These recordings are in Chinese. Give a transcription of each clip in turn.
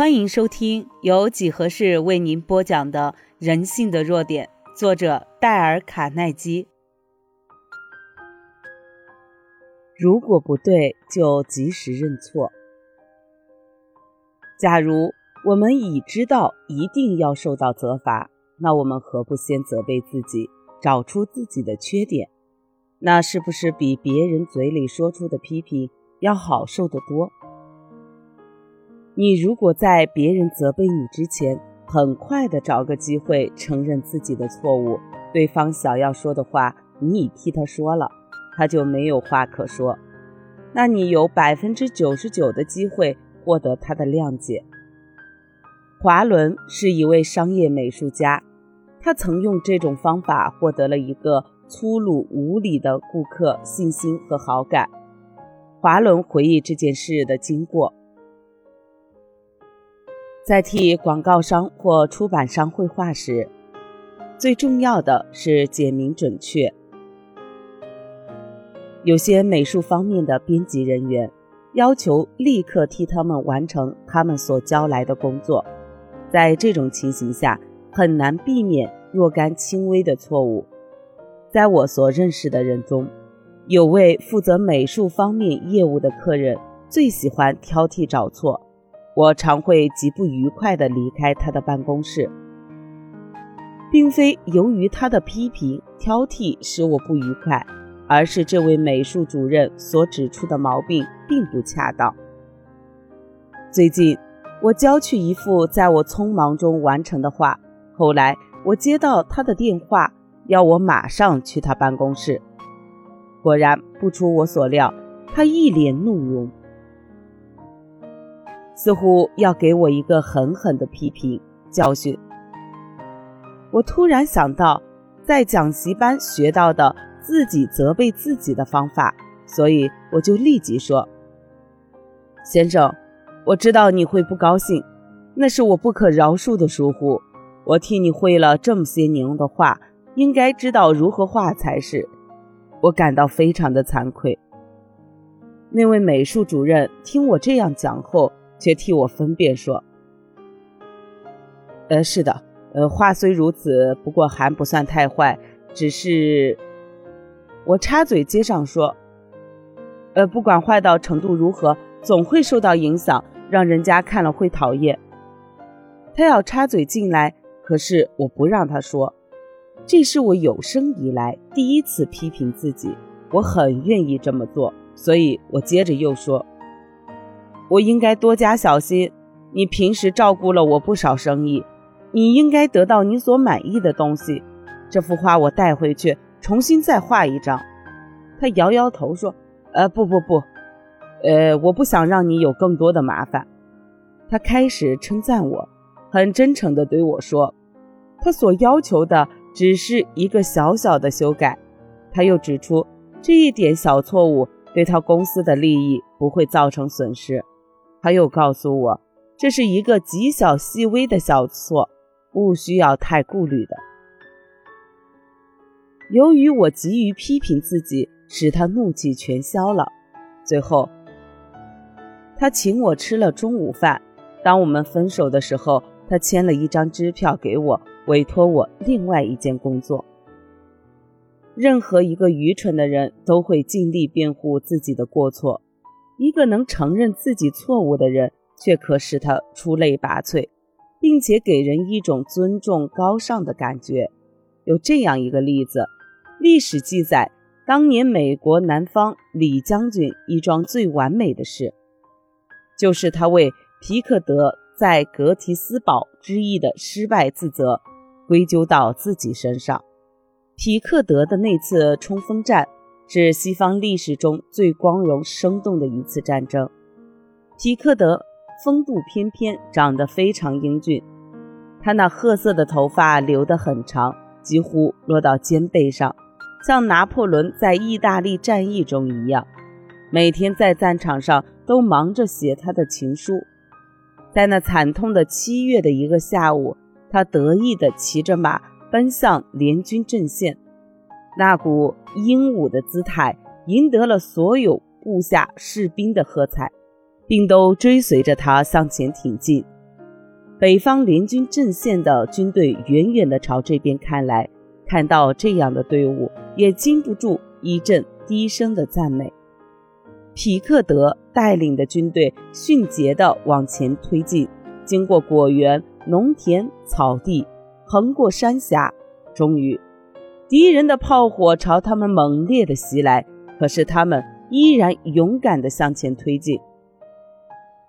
欢迎收听由几何式为您播讲的《人性的弱点》，作者戴尔·卡耐基。如果不对，就及时认错。假如我们已知道一定要受到责罚，那我们何不先责备自己，找出自己的缺点？那是不是比别人嘴里说出的批评要好受得多？你如果在别人责备你之前，很快的找个机会承认自己的错误，对方想要说的话，你已替他说了，他就没有话可说，那你有百分之九十九的机会获得他的谅解。华伦是一位商业美术家，他曾用这种方法获得了一个粗鲁无礼的顾客信心和好感。华伦回忆这件事的经过。在替广告商或出版商绘画时，最重要的是简明准确。有些美术方面的编辑人员要求立刻替他们完成他们所交来的工作，在这种情形下，很难避免若干轻微的错误。在我所认识的人中，有位负责美术方面业务的客人最喜欢挑剔找错。我常会极不愉快地离开他的办公室，并非由于他的批评挑剔使我不愉快，而是这位美术主任所指出的毛病并不恰当。最近，我交去一幅在我匆忙中完成的画，后来我接到他的电话，要我马上去他办公室。果然，不出我所料，他一脸怒容。似乎要给我一个狠狠的批评教训。我突然想到，在讲习班学到的自己责备自己的方法，所以我就立即说：“先生，我知道你会不高兴，那是我不可饶恕的疏忽。我替你会了这么些年的画，应该知道如何画才是。我感到非常的惭愧。”那位美术主任听我这样讲后。却替我分辨说：“呃，是的，呃，话虽如此，不过还不算太坏，只是……”我插嘴接上说：“呃，不管坏到程度如何，总会受到影响，让人家看了会讨厌。”他要插嘴进来，可是我不让他说。这是我有生以来第一次批评自己，我很愿意这么做，所以我接着又说。我应该多加小心。你平时照顾了我不少生意，你应该得到你所满意的东西。这幅画我带回去，重新再画一张。他摇摇头说：“呃，不不不，呃，我不想让你有更多的麻烦。”他开始称赞我，很真诚地对我说：“他所要求的只是一个小小的修改。”他又指出，这一点小错误对他公司的利益不会造成损失。他又告诉我，这是一个极小细微的小错，不需要太顾虑的。由于我急于批评自己，使他怒气全消了。最后，他请我吃了中午饭。当我们分手的时候，他签了一张支票给我，委托我另外一件工作。任何一个愚蠢的人都会尽力辩护自己的过错。一个能承认自己错误的人，却可使他出类拔萃，并且给人一种尊重高尚的感觉。有这样一个例子：历史记载，当年美国南方李将军一桩最完美的事，就是他为皮克德在格提斯堡之役的失败自责，归咎到自己身上。皮克德的那次冲锋战。是西方历史中最光荣生动的一次战争。皮克德风度翩翩，长得非常英俊。他那褐色的头发留得很长，几乎落到肩背上，像拿破仑在意大利战役中一样。每天在战场上都忙着写他的情书。在那惨痛的七月的一个下午，他得意地骑着马奔向联军阵线。那股英武的姿态赢得了所有部下士兵的喝彩，并都追随着他向前挺进。北方联军阵线的军队远远地朝这边看来，看到这样的队伍，也禁不住一阵低声的赞美。匹克德带领的军队迅捷地往前推进，经过果园、农田、草地，横过山峡，终于，敌人的炮火朝他们猛烈地袭来，可是他们依然勇敢地向前推进。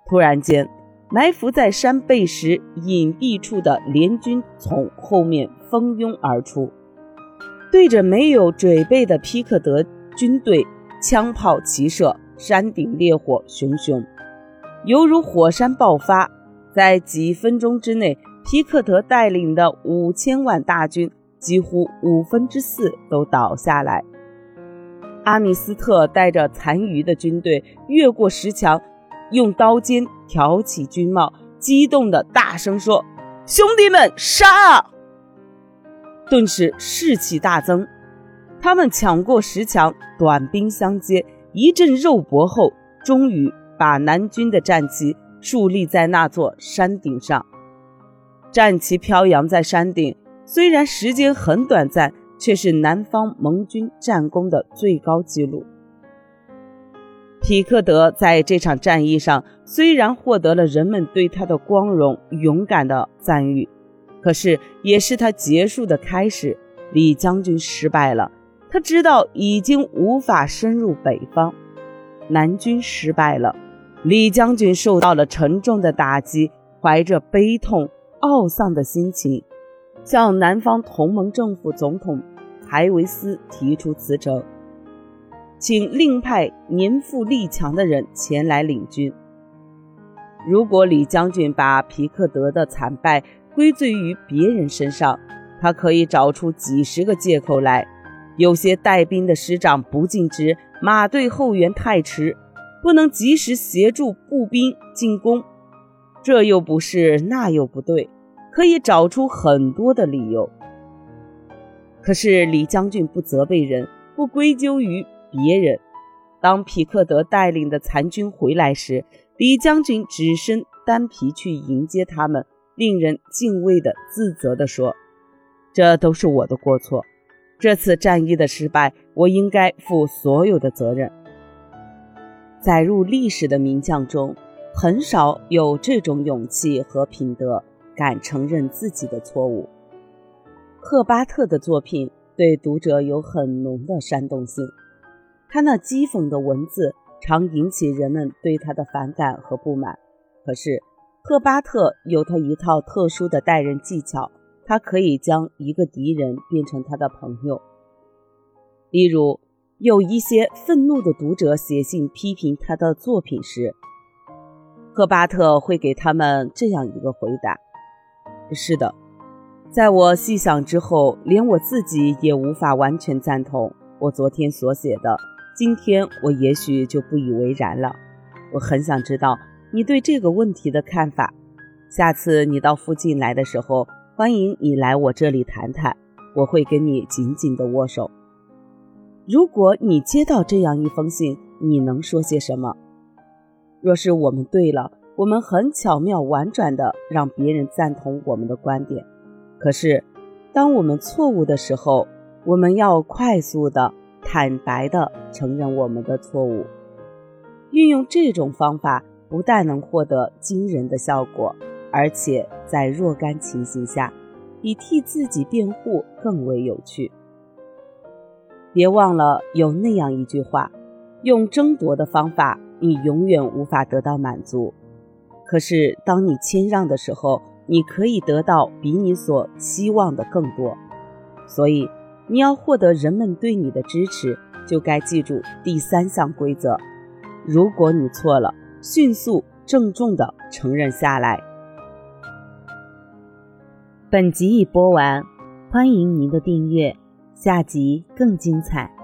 突然间。埋伏在山背时隐蔽处的联军从后面蜂拥而出，对着没有准备的皮克德军队枪炮齐射，山顶烈火熊熊，犹如火山爆发。在几分钟之内，皮克德带领的五千万大军几乎五分之四都倒下来。阿米斯特带着残余的军队越过石墙。用刀尖挑起军帽，激动的大声说：“兄弟们，杀！”顿时士气大增。他们抢过石墙，短兵相接，一阵肉搏后，终于把南军的战旗竖立在那座山顶上。战旗飘扬在山顶，虽然时间很短暂，却是南方盟军战功的最高纪录。匹克德在这场战役上虽然获得了人们对他的光荣、勇敢的赞誉，可是也是他结束的开始。李将军失败了，他知道已经无法深入北方。南军失败了，李将军受到了沉重的打击，怀着悲痛、懊丧的心情，向南方同盟政府总统海维斯提出辞呈。请另派年富力强的人前来领军。如果李将军把皮克德的惨败归罪于别人身上，他可以找出几十个借口来。有些带兵的师长不尽职，马队后援太迟，不能及时协助步兵进攻，这又不是，那又不对，可以找出很多的理由。可是李将军不责备人，不归咎于。别人，当匹克德带领的残军回来时，李将军只身单皮去迎接他们，令人敬畏的自责地说：“这都是我的过错，这次战役的失败，我应该负所有的责任。”载入历史的名将中，很少有这种勇气和品德，敢承认自己的错误。赫巴特的作品对读者有很浓的煽动性。他那讥讽的文字常引起人们对他的反感和不满。可是，赫巴特有他一套特殊的待人技巧，他可以将一个敌人变成他的朋友。例如，有一些愤怒的读者写信批评他的作品时，赫巴特会给他们这样一个回答：“是的，在我细想之后，连我自己也无法完全赞同我昨天所写的。”今天我也许就不以为然了。我很想知道你对这个问题的看法。下次你到附近来的时候，欢迎你来我这里谈谈，我会跟你紧紧的握手。如果你接到这样一封信，你能说些什么？若是我们对了，我们很巧妙婉转的让别人赞同我们的观点。可是，当我们错误的时候，我们要快速的。坦白地承认我们的错误，运用这种方法不但能获得惊人的效果，而且在若干情形下，比替自己辩护更为有趣。别忘了有那样一句话：用争夺的方法，你永远无法得到满足；可是当你谦让的时候，你可以得到比你所期望的更多。所以。你要获得人们对你的支持，就该记住第三项规则：如果你错了，迅速郑重地承认下来。本集已播完，欢迎您的订阅，下集更精彩。